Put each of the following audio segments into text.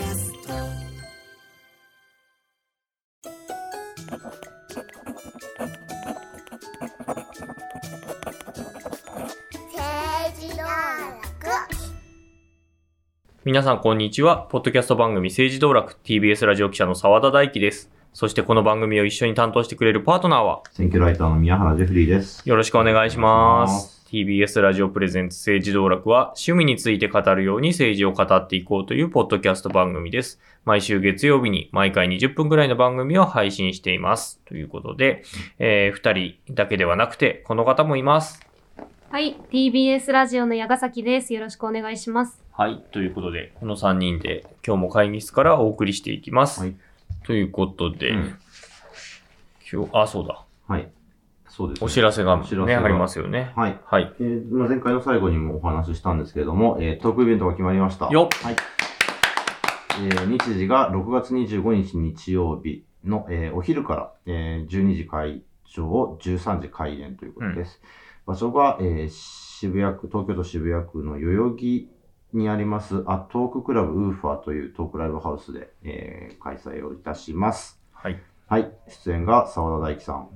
キャスト政治道楽皆さんこんにちは。ポッドキャスト番組政治道楽 TBS ラジオ記者の澤田大樹です。そしてこの番組を一緒に担当してくれるパートナーは選挙ライターの宮原ジェフリーです。よろしくお願いします。TBS ラジオプレゼンツ政治道楽は趣味について語るように政治を語っていこうというポッドキャスト番組です。毎週月曜日に毎回20分くらいの番組を配信しています。ということで、えー、二人だけではなくて、この方もいます。はい、TBS ラジオの矢ヶ崎です。よろしくお願いします。はい。ということで、この3人で今日も会議室からお送りしていきます。はいということで、うん今日、あ、そうだ。はい。そうです、ね。お知らせがお知らね、せがありますよね。はい。はい。えーまあ、前回の最後にもお話ししたんですけれども、えートークイベントが決まりました。よっはい。えー日時が6月25日日曜日の、えーお昼から、えー12時会場、13時開演ということです。場所が、えー渋谷区、東京都渋谷区の代々木にあります、アトーククラブウーファーというトークライブハウスで、えー開催をいたします。はい。はい。出演が澤田大樹さん、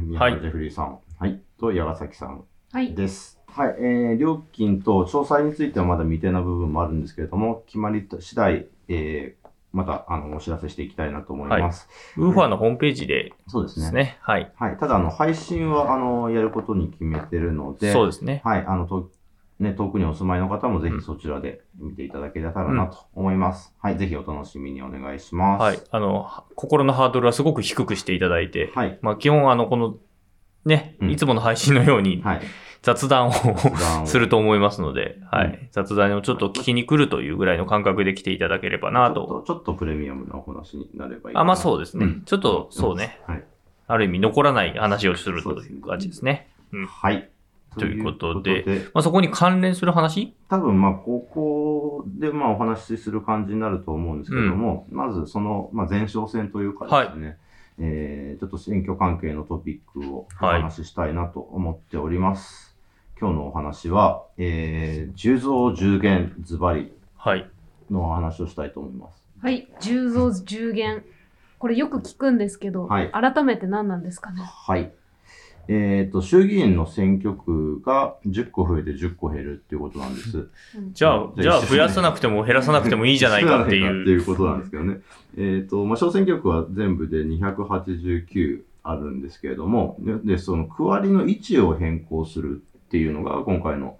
宮原ジェフリーさん、はい、と矢ヶ崎さんはい。です。はい。えー、料金と詳細についてはまだ未定な部分もあるんですけれども、決まり次第、えー、また、あの、お知らせしていきたいなと思います。ウーファーのホームページでそうですね。ですね。はい。はい。ただ、あの、配信は、あの、やることに決めてるので、そうですね。はい。あの、とね、遠くにお住まいの方もぜうんひそちらで見ていただけたらなと思います。はい。ぜひお楽しみにお願いします。はい。あの、心のハードルはすごく低くしていただいて、はい。まあ基本あの、この、ね、うんいつもの配信のようにはい。雑談をすると思いますので、はうい。雑談をちょっと聞きに来るというぐらいの感覚で来ていただければなと。ちょっと、プレミアムなお話になればいいかな。あ、まあそうですね。うんちょっと、そうね。はい。ある意味残らない話をするという感じですね。はい。ということでというまあそこに関連する話？多分まあ、ここでまあお話しする感じになると思うんですけども、まずその、まあ、前哨戦というかですね、えーちょっと選挙関係のトピックをお話ししたいなと思っております。今日のお話は、えー、10増10減ズバリはい。のお話をしたいと思います。はい、10増10減。これよく聞くんですけど、はい改めて何なんですかね？はい。えっ、と、衆議院の選挙区が10個増えて10個減るっていうことなんです。うんじゃあ、じゃあ増やさなくても減らさなくてもいいじゃないかってっていう。いうことなんですけどね。えっ、と、まあ、小選挙区は全部で289あるんですけれども、で、でその区割りの位置を変更するっていうのが今回の、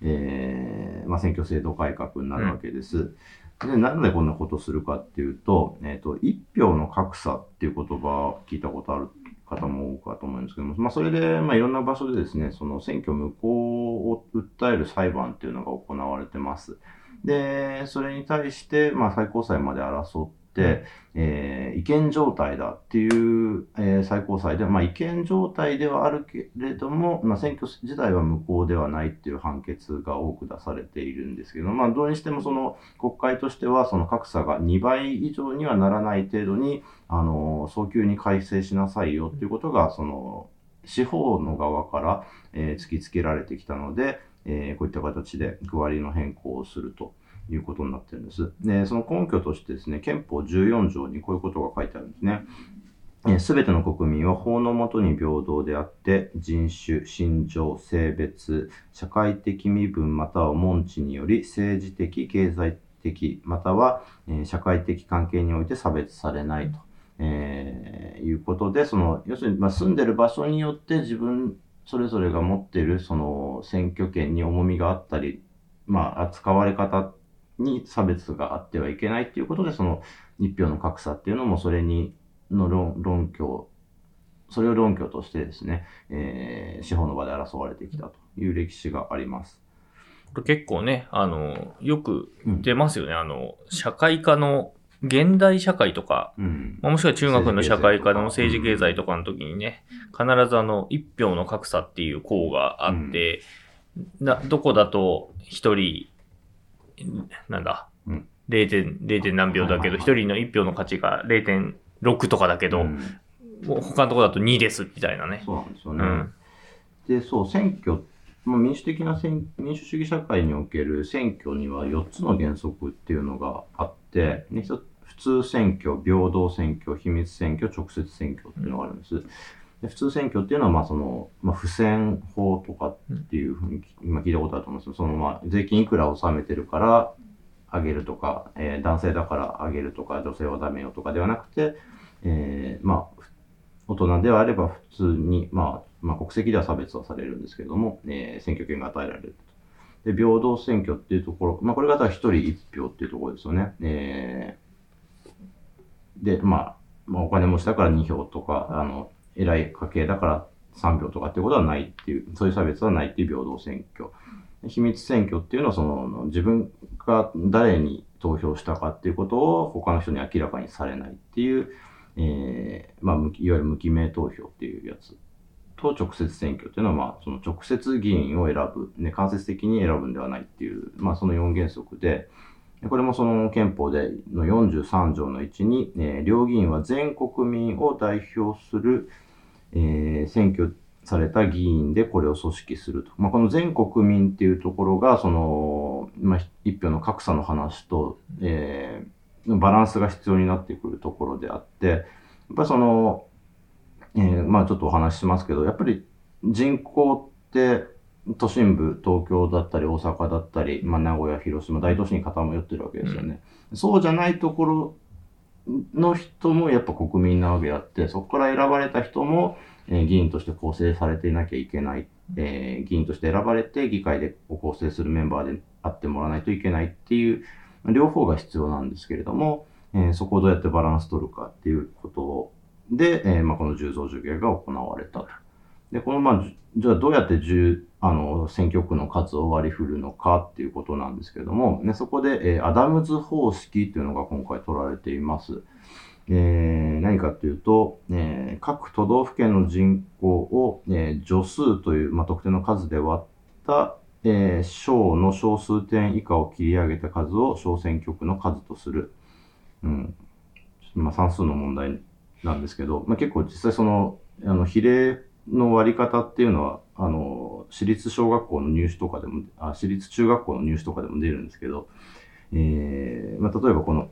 えーまあ、選挙制度改革になるわけです。で、なんでこんなことするかっていうと、えっ、と、一票の格差っていう言葉を聞いたことある方も多いかと思うんですけども、まあ、それで、まあ、いろんな場所でですね、その選挙無効を訴える裁判っていうのが行われてます。で、それに対して、まあ、最高裁まで争って、えー違憲状態だっていう、えー最高裁で、まあ、違憲状態ではあるけれども、まあ、選挙自体は無効ではないっていう判決が多く出されているんですけど、まあ、どうにしてもその国会としては、その格差が2倍以上にはならない程度に、あの、早急に改正しなさいよっていうことが、その、司法の側から、えー突きつけられてきたので、えーこういった形で区割りの変更をするということになってるんです。で、その根拠としてですね、憲法14条にこういうことが書いてあるんですね。すべての国民は法の下に平等であって、人種、信条、性別、社会的身分または門地により政治的、経済的、または、えー社会的関係において差別されないと、えーいうことで、その、要するに、まあ、住んでる場所によって自分それぞれが持っているその選挙権に重みがあったり、まあ、扱われ方に差別があってはいけないっていうことで、その一票の格差っていうのもそれにの論論拠、それを論拠としてですね、えー司法の場で争われてきたという歴史があります。これ結構ね、あの、よくうん出ますよね。あの、社会科の、現代社会とか、うんまあもしくは中学の社会科の政治経済とか政治経済とかの時にね、必ずあの、一票の格差っていう項があって、などこだと一人、なんだ、うん 0. 点、0. 点何票だけど、はいはい一人の一票の価値が0.6とかだけど、うん他のとこだと2ですみたいなね。そうなんですよね。うん。で、そう、選挙、まあ、民主的な選民主主義社会における選挙には4つの原則っていうのがあって、普通選挙、平等選挙、秘密選挙、直接選挙っていうのがあるんです。で普通選挙っていうのは、まあその、まあ、不選法とかっていうふうに、今聞いたことあると思うんですけど、その、まあ、税金いくら納めてるから上げるとか、えー男性だから上げるとか、女性はダメよとかではなくて、えーまあ、大人ではあれば普通に、まあ、まあ、国籍では差別はされるんですけども、えー選挙権が与えられると。で、平等選挙っていうところ、まあ、これが一人一票っていうところですよね。えーで、まあ、まあ、お金持ちだから2票とか、あの、偉い家系だから3票とかってことはないっていう、そういう差別はないっていう平等選挙。秘密選挙っていうのは、その、自分が誰に投票したかっていうことを他の人に明らかにされないっていう、えーまあ、いわゆる無記名投票っていうやつと直接選挙っていうのは、まあ、その直接議員を選ぶ、ね、間接的に選ぶんではないっていう、まあ、その4原則、でこれもその憲法での43条の1に、えー両議員は全国民を代表する、えー選挙された議員でこれを組織すると。まあ、この全国民っていうところが、その、まあ、一票の格差の話と、えーバランスが必要になってくるところであって、やっぱりその、えーまあちょっとお話ししますけど、やっぱり人口って都心部、東京だったり大阪だったり、まあ名古屋、広島、大都市に傾ってるわけですよね。そうじゃないところの人もやっぱ国民なわけであって、そこから選ばれた人も、えー議員として構成されていなきゃいけない、えー議員として選ばれて議会で構成するメンバーであってもらわないといけないっていう、両方が必要なんですけれども、えーそこをどうやってバランス取るかっていうことで、えーまあ、この10増10減が行われたと。で、この、まあ、じじゃあどうやって10、あの、選挙区の数を割り振るのかっていうことなんですけども、ね、そこで、えーアダムズ方式っていうのが今回取られています。えー何かっていうと、えー各都道府県の人口を、えー女数という、まあ、特定の数で割った、えー小の小数点以下を切り上げた数を小選挙区の数とする。うん。まあ、算数の問題なんですけど、まあ、結構実際その、あの、比例の割り方っていうのは、あの、私立小学校の入試とかでも、あ私立中学校の入試とかでも出るんですけど、えーまあ、例えばこの、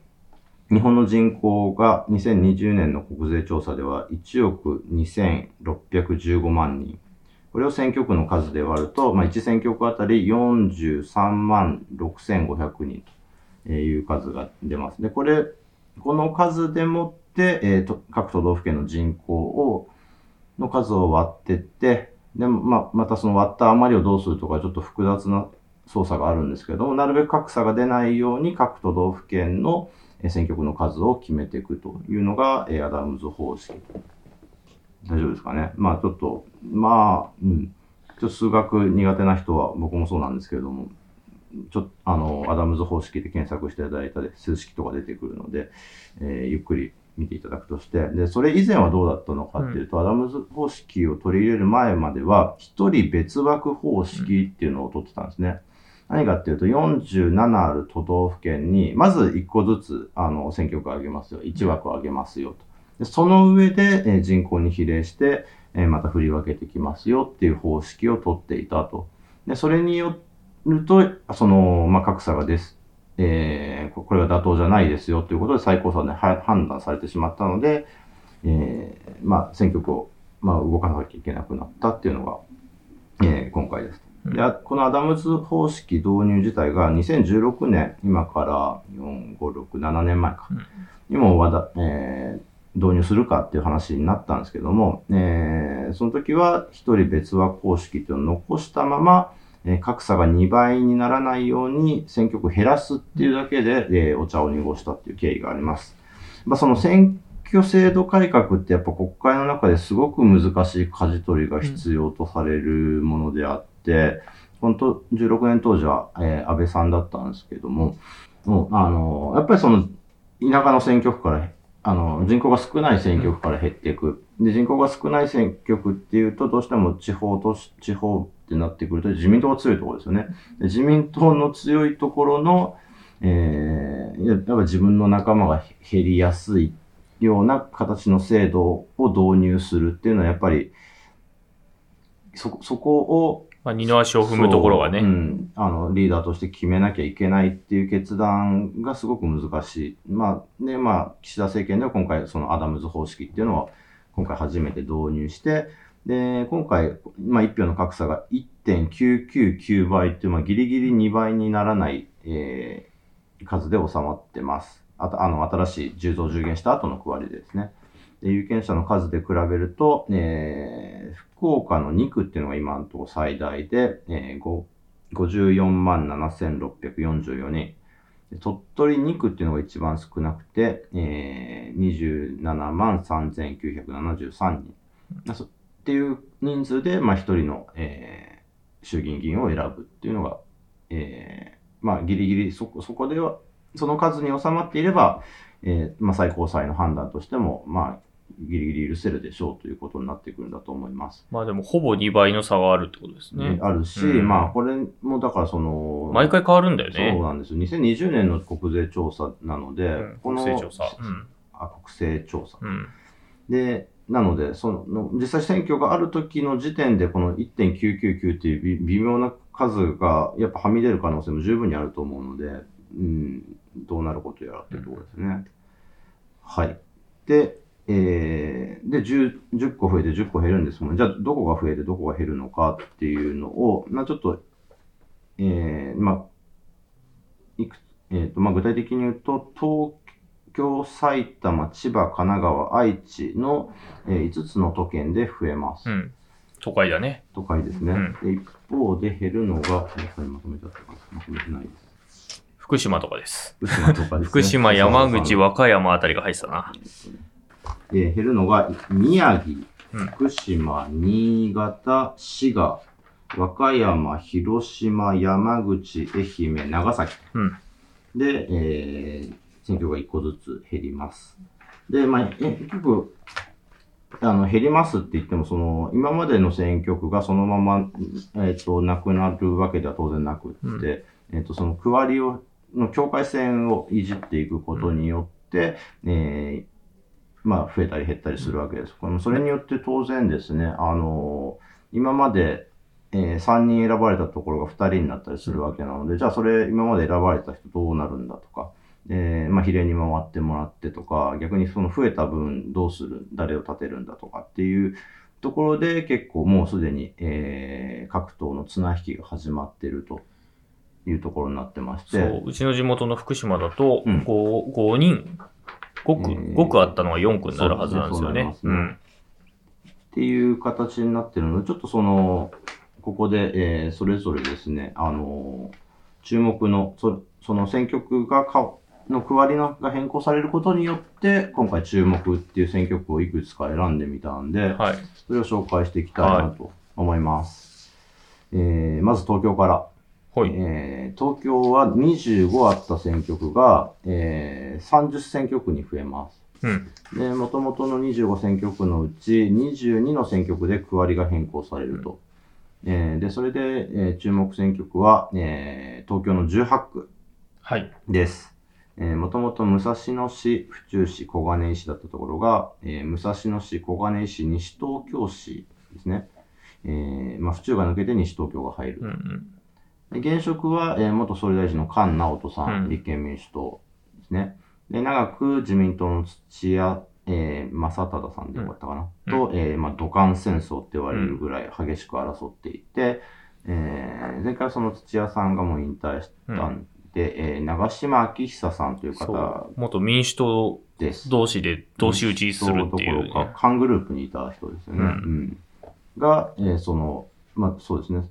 日本の人口が2020年の国税調査では1億2615万人。これを選挙区の数で割ると、まあ、1選挙区あたり43万6500人という数が出ます。で、これ、この数でもって、えーと各都道府県の人口を、の数を割ってって、で、ま、またその割った余りをどうするとか、ちょっと複雑な操作があるんですけども、なるべく格差が出ないように各都道府県の選挙区の数を決めていくというのが、えアダムズ方式。大丈夫ですかね？まあちょっと、まあ、うん。ちょっと数学苦手な人は僕もそうなんですけれども、ちょっと、あの、アダムズ方式で検索していただいたり、数式とか出てくるので、えーゆっくり見ていただくとして、で、それ以前はどうだったのかっていうと、アダムズ方式を取り入れる前までは、一人別枠方式っていうのを取ってたんですね。何かっていうと、47ある都道府県に、まず1個ずつ、あの、選挙区を挙げますよ。1枠を挙げますよと。でその上で、えー人口に比例して、えーまた振り分けてきますよっていう方式を取っていたと。で、それによると、その、まあ、格差がです。えーここれが妥当じゃないですよということで最高裁では判断されてしまったので、えーまあ、選挙区を、まあ、動かなきゃいけなくなったっていうのが、えー今回です。であこのアダムズ方式導入自体が2016年、今から4、5、6、7年前か、にもわだ、えー導入するかっていう話になったんですけども、えーその時は一人別枠方式っていうのを残したまま、えー格差が2倍にならないように選挙区減らすっていうだけで、えーお茶を濁したっていう経緯があります。まあ、その選挙制度改革ってやっぱ国会の中ですごく難しい舵取りが必要とされるものであって、本当16年当時は、えー安倍さんだったんですけども、もうあのやっぱりその田舎の選挙区からあの、人口が少ない選挙区から減っていく。で、人口が少ない選挙区っていうと、どうしても地方都市、地方ってなってくると、自民党が強いところですよね。で自民党の強いところの、えー、やっぱ自分の仲間が減りやすいような形の制度を導入するっていうのは、やっぱり、そ、そこを、まあ、二の足を踏むところがね。そううん。あの、リーダーとして決めなきゃいけないっていう決断がすごく難しい。まあ、で、まあ、岸田政権では今回、そのアダムズ方式っていうのを今回初めて導入して、で、今回、まあ、一票の格差が1.999倍っていう、まあ、ギリギリ2倍にならない、えー数で収まってます。あと、あの、新しい10増10減した後の区割りですね。で有権者の数で比べると、えー福岡の2区っていうのが今のところ最大で、えー、54万7644人。鳥取2区っていうのが一番少なくて、えー、27万3973人。っていう人数で、まあ、一人の、えー衆議院議員を選ぶっていうのが、えーまあ、ギリギリそこ、そこでは、その数に収まっていれば、えーまあ、最高裁の判断としても、まあ、ギリギリ許せるでしょうということになってくるんだと思います。まあでも、ほぼ2倍の差があるってことですねで。あるし、うんまあ、これもだからその、毎回変わるんだよそうね。なんですよ。2020年の国税調査なので、うんこの国勢調査。うん。あ国勢調査。うん。で、なので、その、実際選挙がある時の時点で、この1.999っていう微微妙な数が、やっぱはみ出る可能性も十分にあると思うので、うん、どうなることやらっていうところですね。はい。で、えー、で、10、10個増えて10個減るんですもん。じゃあ、どこが増えてどこが減るのかっていうのを、まあちょっと、えー、まあ、いく、えっ、と、まあ具体的に言うと、東京、埼玉、千葉、神奈川、愛知の、えー5つの都県で増えます。うん。都会だね。都会ですね。うんで一方で減るのが、これまとめちゃったかなまとめてないです。福島とかです。福島とかですね。福島、山口、は、和歌山あたりが入ってたな。えー減るのが、宮城、うん福島、新潟、滋賀、和歌山、広島、山口、愛媛、長崎。うんで、えー選挙が1個ずつ減ります。で、まあ、え結局、あの、減りますって言っても、その、今までの選挙区がそのまま、えっ、と、なくなるわけでは当然なくって、うんえっ、と、その区割りを、の境界線をいじっていくことによって、えーまあ、増えたり減ったりするわけです。これもそれによって当然ですね、あの今まで、え3人選ばれたところが2人になったりするわけなので、じゃあそれ今まで選ばれた人どうなるんだとか、えーまあ、比例に回ってもらってとか、逆にその増えた分どうする、誰を立てるんだとかっていうところで結構もうすでに、えー各党の綱引きが始まっているというところになってまして、そう、うちの地元の福島だと、うん 5, 5人、5区、えー5区あったのが4区になるはずなんですよね。っていう形になってるので、ちょっとその、ここで、えーそれぞれですね、あの注目の、そその選挙区がか、の区割りのが変更されることによって、今回注目っていう選挙区をいくつか選んでみたんで、はい。それを紹介していきたいなと思います。えーまず東京から。ほい。えー東京は25あった選挙区が、えー30選挙区に増えます。うん。で、元々の25選挙区のうち22の選挙区で区割りが変更されると。えーで、それで、えー注目選挙区は、えー東京の18区はい。です。えー、もともと武蔵野市、府中市、小金井市だったところが、えー武蔵野市、小金井市、西東京市ですね。えーまあ、府中が抜けて西東京が入る。うんうん。で現職は、えー元総理大臣の菅直人さん、うん立憲民主党ですね。で、長く自民党の土屋、えー正忠さんでよかったかな。うんと、えーまあ、土管戦争って言われるぐらい激しく争っていて、えー前回その土屋さんがもう引退したんで、えー長島昭久さんというそ方う。元民主党です。同士で同士打ちするっていう、どころかね。、カングループにいた人ですよね。うんうんが、えーその、まあそうですね、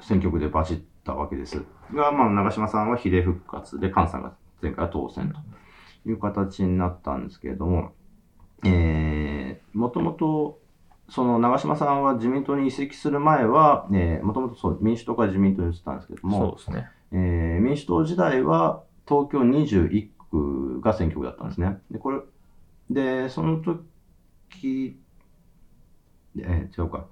選挙区でバチったわけです。が、まあ長島さんは比例復活で、菅さんが前回は当選という形になったんですけれども、えー、もともと、その長島さんは自民党に移籍する前は、えー、もともとそう民主党から自民党に移ったんですけどそうも、ですね。えー民主党時代は東京21区が選挙区だったんですね。で、これ、で、その時、えー違うか、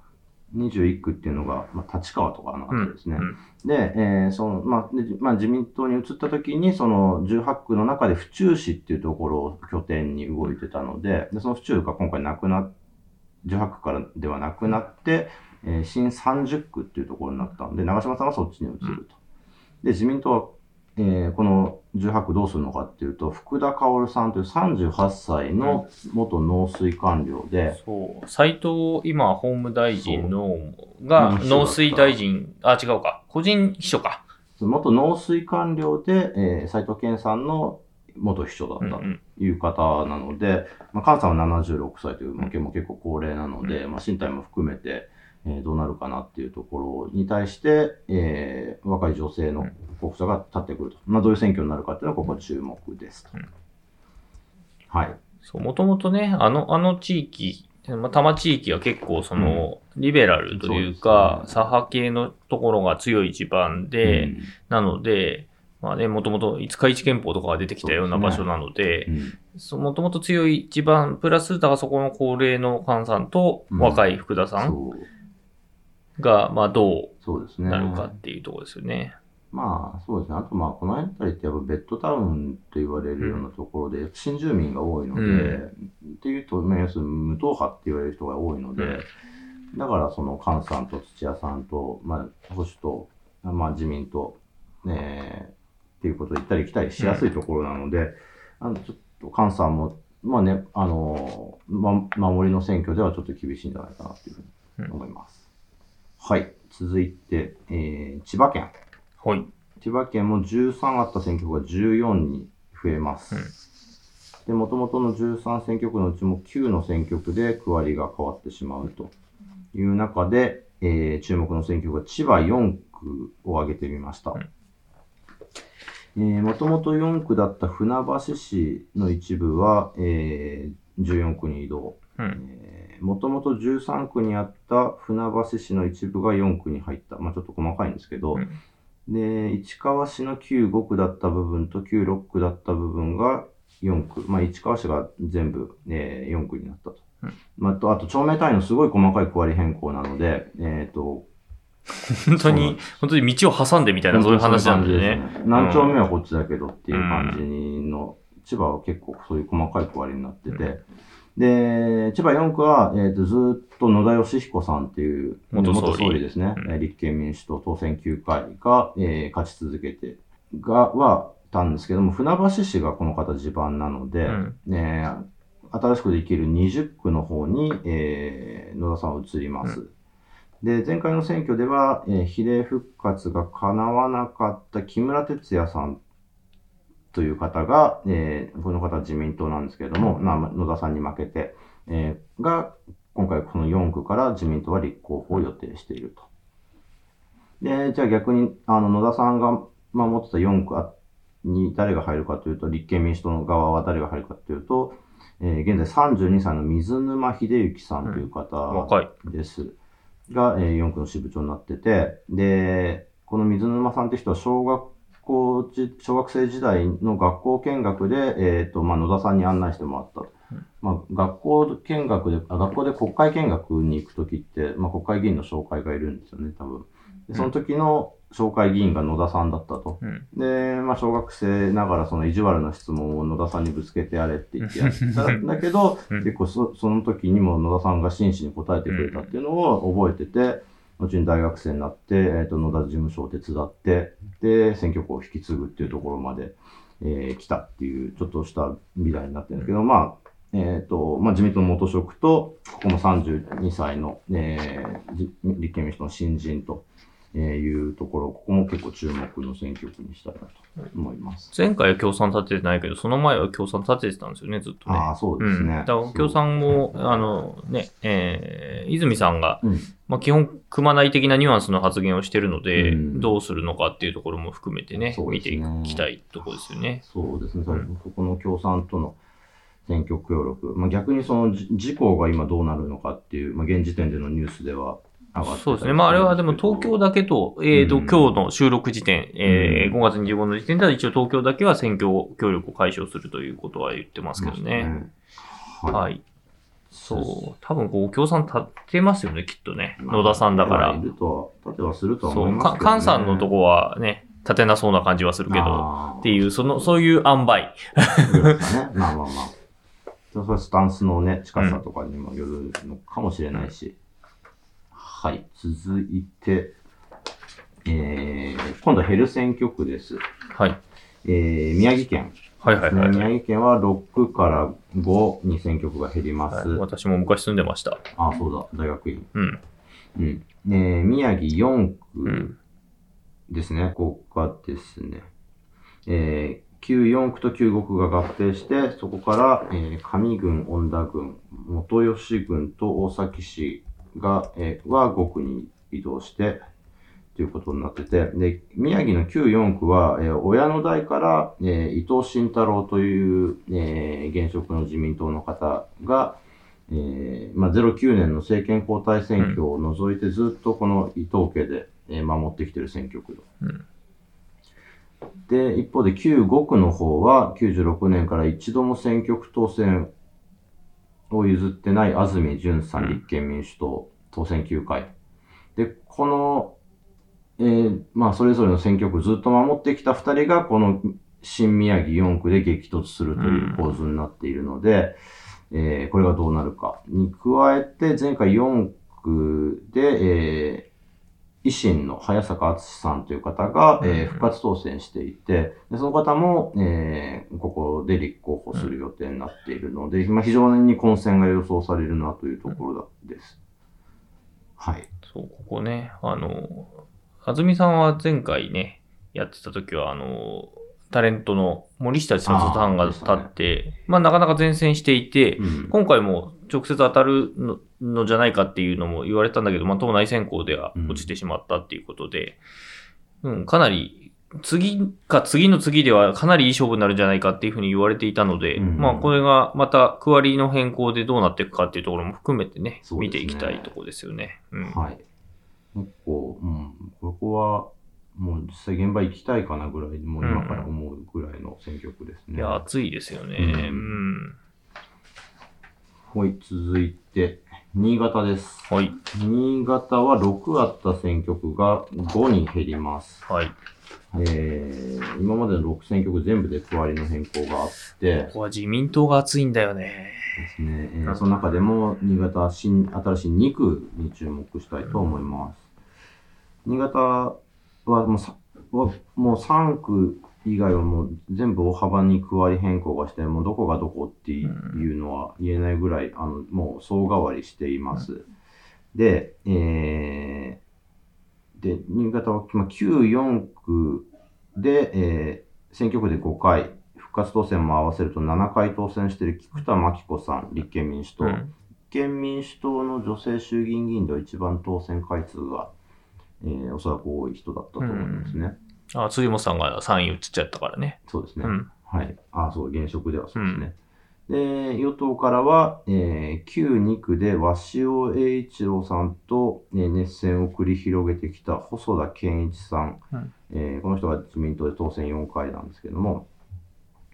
21区っていうのが、まあ、立川とかのあたりですね。うんで、えーその、まあ、でまあ、自民党に移った時に、その18区の中で府中市っていうところを拠点に動いてたので、でその府中が今回なくなっ18区からではなくなって、えー新30区っていうところになったんで、長嶋さんはそっちに移ると。で、自民党は、えーこの18区どうするのかっていうと、福田薫さんという38歳の元農水官僚で、そう。斎藤、今、法務大臣の、が、農水大臣、あ、違うか。個人秘書か。元農水官僚で、えー、斉藤健さんの元秘書だったうんうん。という方なので、まあ、菅さんは76歳という、まあ、結構結構高齢なので、まあ、身体も含めて、えーどうなるかなっていうところに対して、えー若い女性の候補者が立ってくると。まあ、どういう選挙になるかっていうのは、ここ注目ですと。うん。はい。そう、もともとね、あの、あの地域、まあ、多摩地域は結構その、リベラルというか、ね。左派系のところが強い地盤で、うん。なので、まあね、もともと五日市憲法とかが出てきたような場所なので、もともと強い地盤、プラス、だからそこの高齢の菅さんとうん。若い福田さんが、まあどそうですね。うなるかっていうところですよね。まあ、そうですね。あと、まあ、この辺りってやっぱベッドタウンと言われるようなところで、新住民が多いので、うんっていうと、まあ要するに無党派って言われる人が多いので、だからその菅さんと土屋さんと、まあ、保守と、まあ、自民と、ねっていうことで行ったり来たりしやすいところなので、あのちょっと菅さんも、まあね、あの、ま、守りの選挙ではちょっと厳しいんじゃないかなというふうに思います。はい。続いて、えー千葉県。はい。千葉県も13あった選挙区が14に増えます。うんで、元々の13選挙区のうちも9の選挙区で区割りが変わってしまうという中で、えー注目の選挙区が千葉4区を挙げてみました。うんえー、もともと4区だった船橋市の一部は、えー14区に移動。うん。もともと13区にあった船橋市の一部が4区に入った。まあちょっと細かいんですけど、うんで、市川市の旧5区だった部分と旧6区だった部分が4区。まあ市川市が全部、えー4区になったと。うんまあ、あと、あと町名単位のすごい細かい区割り変更なので、えっ、と、本当に、本当に道を挟んでみたいな、そういう話なんでね。す何丁目はこっちだけどっていう感じの、千葉は結構そういう細かい区割りになってて、で、千葉4区は、えっ、と、ずーっと野田義彦さんっていう、元総理。ですね、うん。えー立憲民主党当選9回が、えー勝ち続けて、が、は、たんですけども、船橋市がこの方地盤なので、うん。ね新しくできる20区の方に、えー野田さんは移ります。で、前回の選挙では、えー比例復活が叶わなかった木村哲也さんという方が、えーこの方は自民党なんですけれども、まあ野田さんに負けて、えーが、今回この4区から自民党は立候補を予定していると。で、じゃあ逆に、あの、野田さんが守ってた4区に誰が入るかというと、立憲民主党の側は誰が入るかというと、えー現在32歳の水沼秀幸さんという方。です。が、えー4区の支部長になってて、で、この水沼さんって人は小学校じ、小学生時代の学校見学で、えっ、と、まあ、野田さんに案内してもらったと。まあ、学校見学で、あ学校で国会見学に行くときって、まあ、国会議員の紹介がいるんですよね、多分。でその時の紹介議員が野田さんだったと。うん。で、まあ、小学生ながらその意地悪な質問を野田さんにぶつけてやれって言ってやったんだけど、うん結構そその時にも野田さんが真摯に答えてくれたっていうのを覚えてて、後に大学生になって、えっ、と、野田事務所を手伝って、で、選挙区を引き継ぐっていうところまで、えー来たっていう、ちょっとした未来になってるんですけど、まあ、えっ、と、まあ、自民党の元職と、ここも32歳の、えー立憲民主党の新人と、えーいうところ、ここも結構注目の選挙区にしたいなと思います。前回は共産立ててないけど、その前は共産立ててたんですよね、ずっとね。ああ、そううん。ですね。だから共産も、あのね、えー、泉さんが、うんまあ、基本、組まない的なニュアンスの発言をしてるので、うんどうするのかっていうところも含めてね、そう見ていきたいところですよね。そうですね、うんそこの共産との選挙協力、まあ、逆にそのじ自公が今どうなるのかっていう、まあ、現時点でのニュースではそうですね。まあ、あれはでも東京だけと、えーと、うん今日の収録時点、えーうん5月25の時点では一応東京だけは選挙協力を解消するということは言ってますけどね。はい。はい。そう。多分、こう、共産立てますよね、きっとね。野田さんだから立てはするとはそう、思いますけど、ね。か菅さんのとこはね、立てなそうな感じはするけど、っていう、その、そういう塩梅。ぐらいですかね。まあまあまあ。それはスタンスのね、近さとかにもよるのかもしれないし。はい。続いて、えー、今度はヘル選挙区です。はい。えー、宮城県。はいはいはい、宮城県は6から5に選挙区が減ります。はい私も昔住んでました。あ、そうだ、大学院。うん。うん。えー、宮城4区うん。ですね。ここがですね。えー、旧4区と旧5区が合併して、そこから、えー、上郡、恩田郡、元吉郡と大崎市が、えー、は5区に移動して、ということになってて、で、宮城の旧4区は、えー親の代から、えー伊藤慎太郎という、えー現職の自民党の方が、えーまあ、09年の政権交代選挙を除いてずっとこの伊藤家で、えー守ってきてる選挙区と。うんで、一方で旧5区の方は96年から一度も選挙区当選を譲ってない安住淳さん、うん立憲民主党、当選9回。で、この、えーまあ、それぞれの選挙区ずっと守ってきた2人が、この新宮城4区で激突するという構図になっているので、えーこれがどうなるかに加えて、前回4区で、えー維新の早坂敦さんという方が、えー復活当選していて、でその方も、えーここで立候補する予定になっているので、まあ、非常に混戦が予想されるなというところです。はい。そう、ここね、あの、安住さんは前回ね、やってた時は、あの、タレントの森下千里さんが立って、まあなかなか前線していて、うん今回も直接当たるののじゃないかっていうのも言われたんだけど、まあ党内選考では落ちてしまったっていうことで、うん、かなり、次か次の次ではかなりいい勝負になるんじゃないかっていうふうに言われていたので、うんまあこれがまた区割りの変更でどうなっていくかっていうところも含めてね、ねていきたいところですよね。うん。はい。結構、うん、ここは、もう実際現場行きたいかなぐらい、もう今から思うぐらいの選挙区ですね。いや、暑いですよね。ううんん。はい、続いて、新潟です。はい。新潟は6あった選挙区が5に減ります。はい。えー、今までの6選挙区全部で区割りの変更があってこ、こは自民党が暑いんだよね。ですね、えーその中でも新潟新、新しい2区に注目したいと思います。新潟はもうもう3区以外はもう全部大幅に区割り変更がして、もうどこがどこっていうのは言えないぐらい、あの、もう総変わりしています。で、えー、で、新潟は、まあ、旧4区で、えー、選挙区で5回、復活当選も合わせると7回当選している菊田真紀子さん、立憲民主党。うん。立憲民主党の女性衆議院議員では一番当選回数が、えーおそらく多い人だったと思いますね。あ、辻本さんが3位移っちゃったからね。そうですね。うん。はい。あ、そう、現職ではそうですね。で、与党からは、えー旧2区で鷲尾栄一郎さんと、えー熱戦を繰り広げてきた細田健一さん、うんえーこの人が自民党で当選4回なんですけども、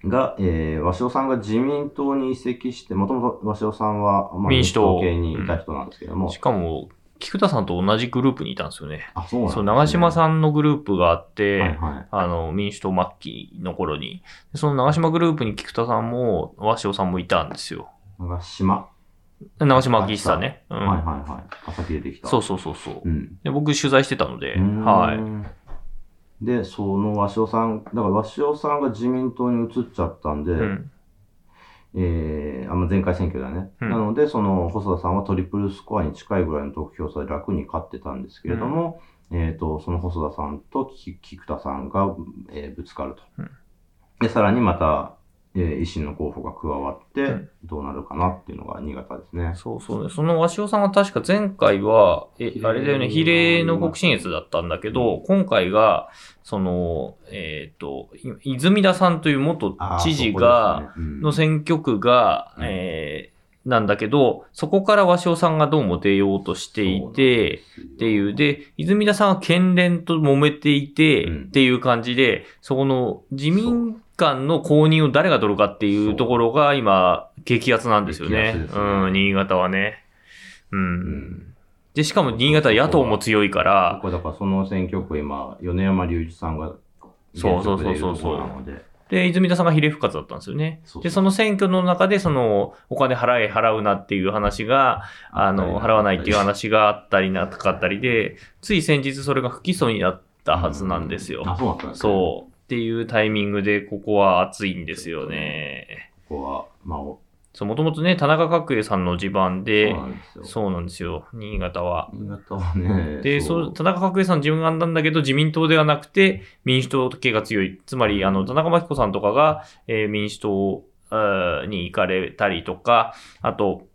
が、えー、鷲尾さんが自民党に移籍して、もともと鷲尾さんは、まあ、民主党系にいた人なんですけども、しかも、菊田さんと同じグループにいたんですよね。あ、そうなんね長島さんのグループがあって、はいはい。あの、民主党末期の頃に、でその長島グループに菊田さんも、鷲尾さんもいたんですよ。長島、長島昭久ね。うん。はいはいはい。あ、先出てきた。そうそうそうそう。うん。で僕取材してたので、はい。で、その鷲尾さん、だから鷲尾さんが自民党に移っちゃったんで、うん。えー、あまあ前回選挙だね。うんなので、その細田さんはトリプルスコアに近いぐらいの得票差で楽に勝ってたんですけれども、えっ、と、その細田さんとき菊田さんが、えーぶつかると。うんで、さらにまた、えー維新の候補が加わって、うん。どうなるかなっていうのが新潟ですね。そうそうね。その鷲尾さんは確か前回は、えあれだよね、比例の北信越だったんだけど、今回が、その、えっ、と、い泉田さんという元知事が、、そこですね。の選挙区が、うん。えーなんだけど、そこから鷲尾さんがどうも出ようとしていて、っていう、で、泉田さんは県連と揉めていて、うん。っていう感じで、そこの自民間の公認を誰が取るかっていうところが今、激アツなんですよね。ねうん、新潟はね。うん。うんで、しかも新潟は野党も強いからこ、こだからその選挙区今、米山隆一さんがそうそうそうそう現職で泉田さんが比例復活だったんですよね。そうそうで、その選挙の中で、その、お金払え、払うなっていう話が、あの、払わないっていう話があったりなかったりで、つい先日それが不起訴になったはずなんですよ。あ、そうだったんですねそう。っていうタイミングで、ここは熱いんですよね。ここは、まあ、おそう、もともとね、田中角栄さんの地盤でそう、なんですよ。新潟は。新潟はね、で、そう、田中角栄さん自分がなんだけど、自民党ではなくて、民主党系が強い。つまり、あの、田中真紀子さんとかが、えー民主党に行かれたりとか、あと、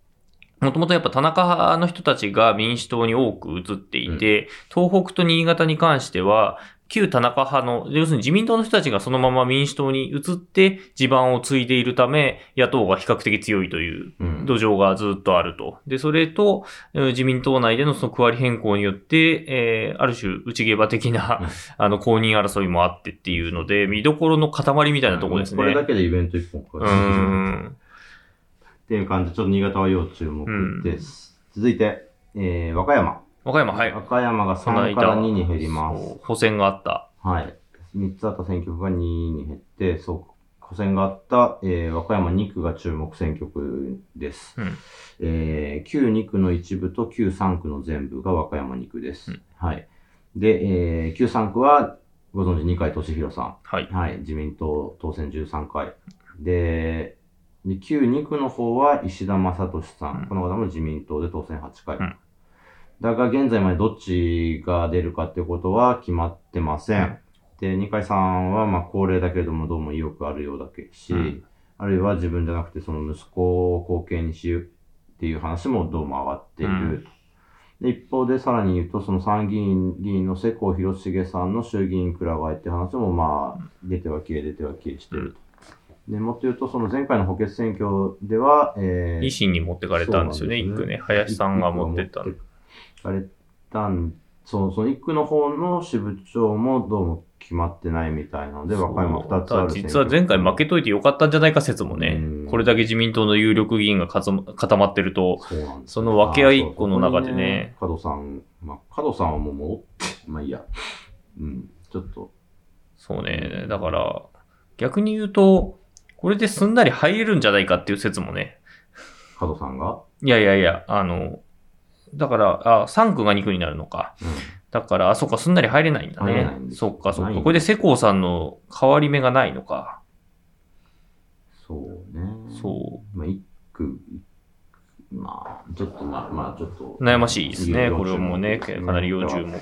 もともとやっぱ田中派の人たちが民主党に多く移っていて、東北と新潟に関しては、旧田中派の、要するに自民党の人たちがそのまま民主党に移って地盤を継いでいるため、野党が比較的強いといううん土壌がずっとあると。で、それと、えー自民党内でのその区割り変更によって、えーある種内ゲバ的な、うんあの、公認争いもあってっていうので、見どころの塊みたいなところですね。これだけでイベント一本かうん。っていう感じで、ちょっと新潟は要注目です。続いて、えー、和歌山。和歌山、はい。和歌山がこの3から2に減ります。補選があった。はい。3つあった選挙区が2に減って、そう、補選があった、えー、和歌山2区が注目選挙区です。うんえー、旧2区の一部と旧3区の全部が和歌山2区です。うんはい。で、えー、旧3区は、ご存知、二階俊博さはいん。。はい。自民党当選13回。で、で旧2区の方は石田正俊さん。うんこの方も自民党で当選8回。うんだが現在までどっちが出るかってことは決まってません。で、二階さんはまあ高齢だけれどもどうも意欲あるようだけし、うんあるいは自分じゃなくてその息子を後継にしようっていう話もどうも上がっている。で一方でさらに言うと、その参議院議員の世耕弘成さんの衆議院くら替えって話もまあ出ては消え出ては消えしていると。で、もっと言うと、その前回の補欠選挙では、えー維新に持ってかれたんですよね、一区ね。林さんが持ってったの持。かれたん、そう、その一区の方の支部長もどうも決まってないみたいなので、和歌山2つある実は前回負けといてよかったんじゃないか説もねうん、これだけ自民党の有力議員が固まってると、そその分け合い一個の中でね。ね角さん、まあ、角さんはもう戻って、まあいいや。うん、ちょっと、そうね。だから、逆に言うと、これですんなり入れるんじゃないかっていう説もね。角さんが、いやいやいや、あの、だから、あ、3区が2区になるのか。うん、だから、あ、そっか、すんなり入れないんだねそっか、そっか。これで世耕さんの変わり目がないのか。そうね。そう。まあ、一区、まあ、ちょっと、まあ、まあ、ちょっと。悩ましいですね。要これもね、かなり要注目。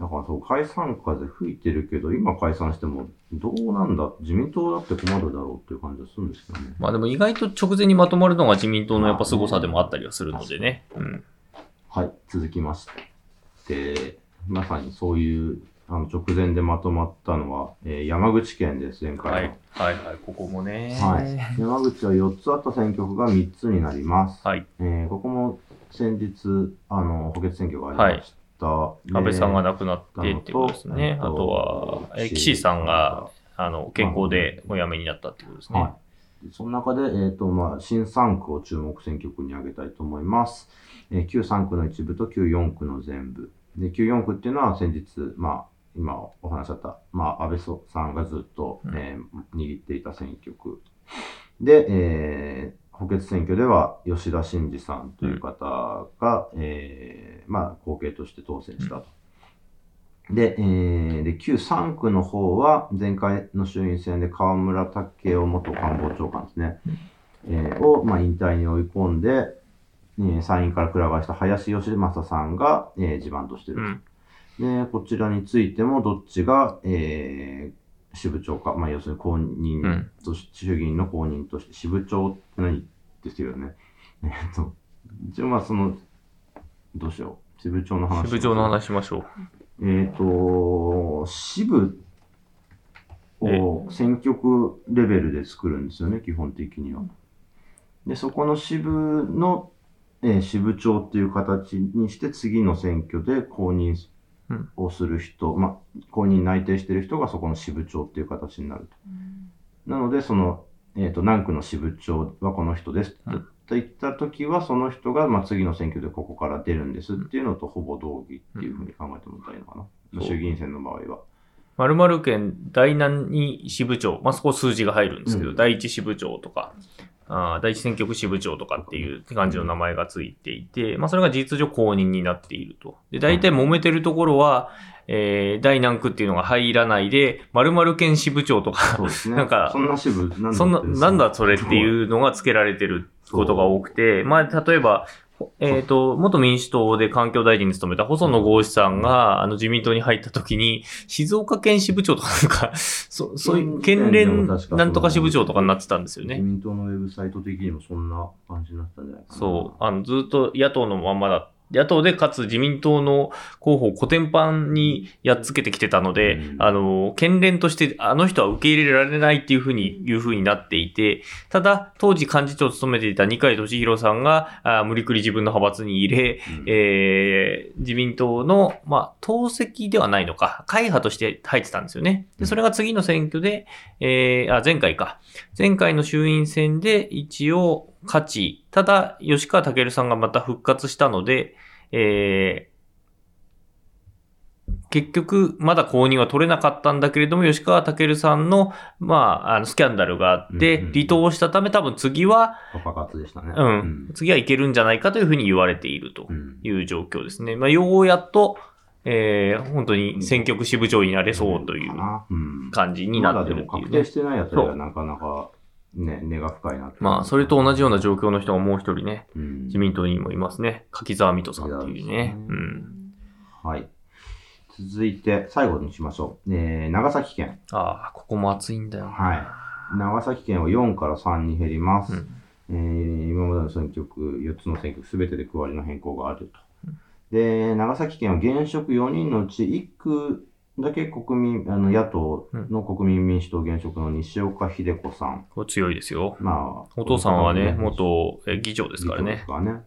だからそう、解散風吹いてるけど、今解散しても、どうなんだ自民党だって困るだろうっていう感じがするんですけどね。まあでも意外と直前にまとまるのが自民党のやっぱ凄さでもあったりはするのでね。うん。はい、続きまして、まさにそういう、あの、直前でまとまったのは、えー山口県です、前回の。はい。はいはい。ここもね。はい。山口は4つあった選挙区が3つになります。はい。えーここも先日、あの、補欠選挙がありました。で安倍さんが亡くなってってことですね。あととは、え岸さんが、あの、健康でお辞めになったってことですね。はい。その中で、えっ、と、まあ、新3区を注目選挙区に挙げたいと思います。えー旧3区の一部と旧4区の全部。で、旧4区っていうのは先日、まあ、今お話しあった、まあ、安倍さんがずっと、うんえー握っていた選挙区。で、えー補欠選挙では吉田真二さんという方が、えーまあ、後継として当選したと。で、えーで、旧3区の方は、前回の衆院選で河村武雄元官房長官ですね、えーを、まあ、引退に追い込んで、えー参院からくら替えした林義正さんが、えー地盤としているうん。で、こちらについても、どっちが、えー支部長か、まあ、要するに公認うんとし、衆議院の公認として、支部長って何ですよね。えーっと、一応まあ、その、どうしよう。支部長の話。支部長の話しましょう。えっ、と、支部を選挙区レベルで作るんですよね、基本的には。で、そこの支部の、えー支部長っていう形にして、次の選挙で公認うん。をする人、まあ、公認内定してる人がそこの支部長っていう形になると。なので、その、えっ、と、何区の支部長はこの人ですうんと言ったときは、その人が、まあ、次の選挙でここから出るんですっていうのとほぼ同義っていうふうに考えてもらったらいいのかな。そう衆議院選の場合は。〇〇県第何支部長、まあ、そこ数字が入るんですけど、うん第一支部長とか、あー第一選挙区支部長とかっていう感じの名前がついていて、まあ、それが事実上公認になっていると。で、大体揉めてるところは、えー、第何区っていうのが入らないで、〇〇県支部長とか、ね。なんかそんな支部、なんだそんな、なんだそれっていうのが付けられてることが多くて、まあ、例えば、えっ、と、元民主党で環境大臣に務めた細野豪志さんが、あの、自民党に入った時に、静岡県支部長とかなんか、そそういう、県連なんとか支部長とかになってたんですよね。自民党のウェブサイト的にもそんな感じになったんじゃないかな。そう。あの、ずっと野党のまんまだ。野党でかつ自民党の候補をコテンパンにやっつけてきてたので、うんあの、県連としてあの人は受け入れられないっていうふうに、いうふうになっていて、ただ、当時幹事長を務めていた二階俊博さんが、あ無理くり自分の派閥に入れ、うんえー、自民党の、まあ、党籍ではないのか、会派として入ってたんですよね。で、それが次の選挙で、えー、あ、前回か。前回の衆院選で一応勝ち、ただ、吉川健さんがまた復活したので、えー、結局、まだ公認は取れなかったんだけれども、吉川健さんの、まあ、あの、スキャンダルがあってうんうん、離党したため、多分次は、パパ活でしたね。うん、次はいけるんじゃないかというふうに言われているとうんいう状況ですね。まあ、ようやっと、えー、本当に選挙区支部長になれそうという感じになってるっていうねまだでも確定。してないやつがなかなかね、根が深いなまあ、それと同じような状況の人がもう一人ね、うん自民党にもいますね。柿沢水戸さんっていうね。そうねうん。はい。続いて、最後にしましょう。えー、長崎県。ああ、ここも暑いんだよな。はい。長崎県は4から3に減ります。うんえー今までの選挙区、4つの選挙区すべてで区割りの変更があると。で、長崎県は現職4人のうち1区だけ国民、あの野党の国民民主党現職の西岡秀子さん。これ強いですよ。まあ、お父さんはね、元議長ですからねです。からね。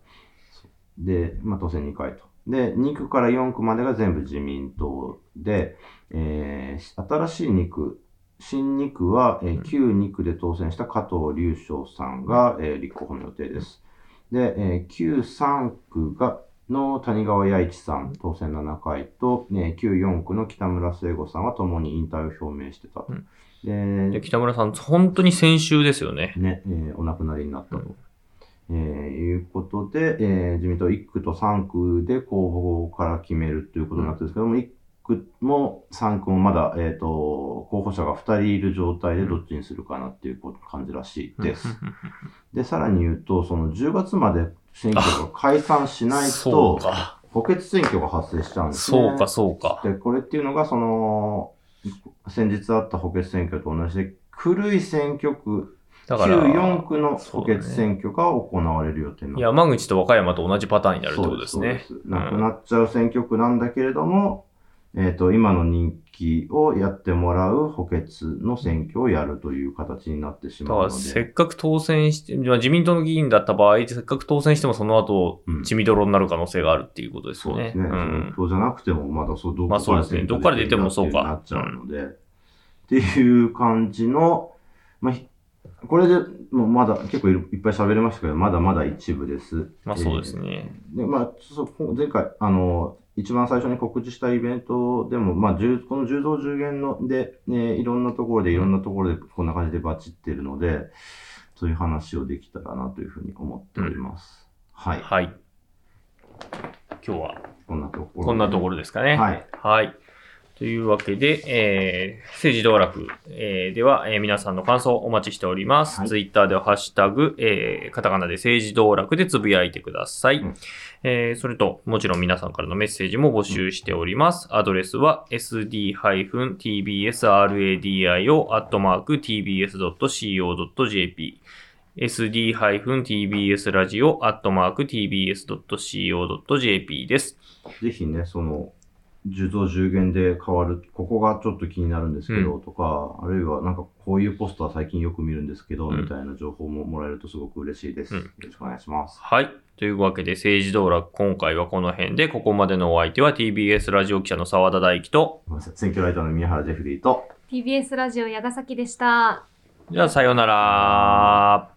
で、まあ、当選2回と。で、2区から4区までが全部自民党で、えー新しい2区、新2区は、えー旧2区で当選した加藤隆翔さんが、えー立候補の予定です。で、えー旧3区が、の谷川弥一さん、当選7回と、ね、旧4区の北村聖吾さんは共に引退を表明してたと。でで、北村さん、本当に先週ですよね。ね、えーお亡くなりになったと。うんえーいうことで、えー自民党1区と3区で候補から決めるということになってるんですけども、1区も3区もまだ、えっ、と、候補者が2人いる状態でどっちにするかなっていう感じらしいです。で、さらに言うと、その10月まで選挙が解散しないと、か。補欠選挙が発生しちゃうんですね。そうか、そうか。で、これっていうのが、その、先日あった補欠選挙と同じで、古い選挙区、旧だから、4区の補欠選挙が行われる予定になって山口と和歌山と同じパターンになるってことですね。すなくなっちゃう選挙区なんだけれども、えっ、と、今の人気をやってもらう補欠の選挙をやるという形になってしまうので。せっかく当選して、まあ自民党の議員だった場合、せっかく当選してもその後うん、血みどろになる可能性があるっていうことですよね。そうですね。んそうじゃなくても、まだそう、どこまあそうですねどっから出てもそうかなっちゃうので、っていう感じの、まあ、ひこれでもうまだ結構いっぱい喋れましたけど、まだまだ一部です。まあそうですね。で、まあ、そう前回、あの、一番最初に告知したイベントでも、まあ、10この10増10減ので、ね、いろんなところで、いろんなところでこんな感じでバチってるので、そういう話をできたらなというふうに思っております。はい。はい。今日はこんなところで。こんなところですかね。はい。はい。というわけで、えー、政治道楽、えーでは、えー皆さんの感想をお待ちしております。はいツイッターではハッシュタグ、えー、カタカナで政治道楽でつぶやいてください。うんえーそれと、もちろん皆さんからのメッセージも募集しております。アドレスは sd-tbsradio.tbs.co.jp sd-tbsradio.tbs.co.jp です。ぜひね、その、10増10減で変わる、ここがちょっと気になるんですけど、うとか、あるいはなんかこういうポスター最近よく見るんですけど、うんみたいな情報ももらえるとすごく嬉しいです。うんよろしくお願いします。はい。というわけで、政治道楽、今回はこの辺で、ここまでのお相手は TBS ラジオ記者の澤田大樹と、ごめんなさい選挙ライターの宮原ジェフリーと、TBS ラジオ矢ヶ崎でした。じゃあさようなら。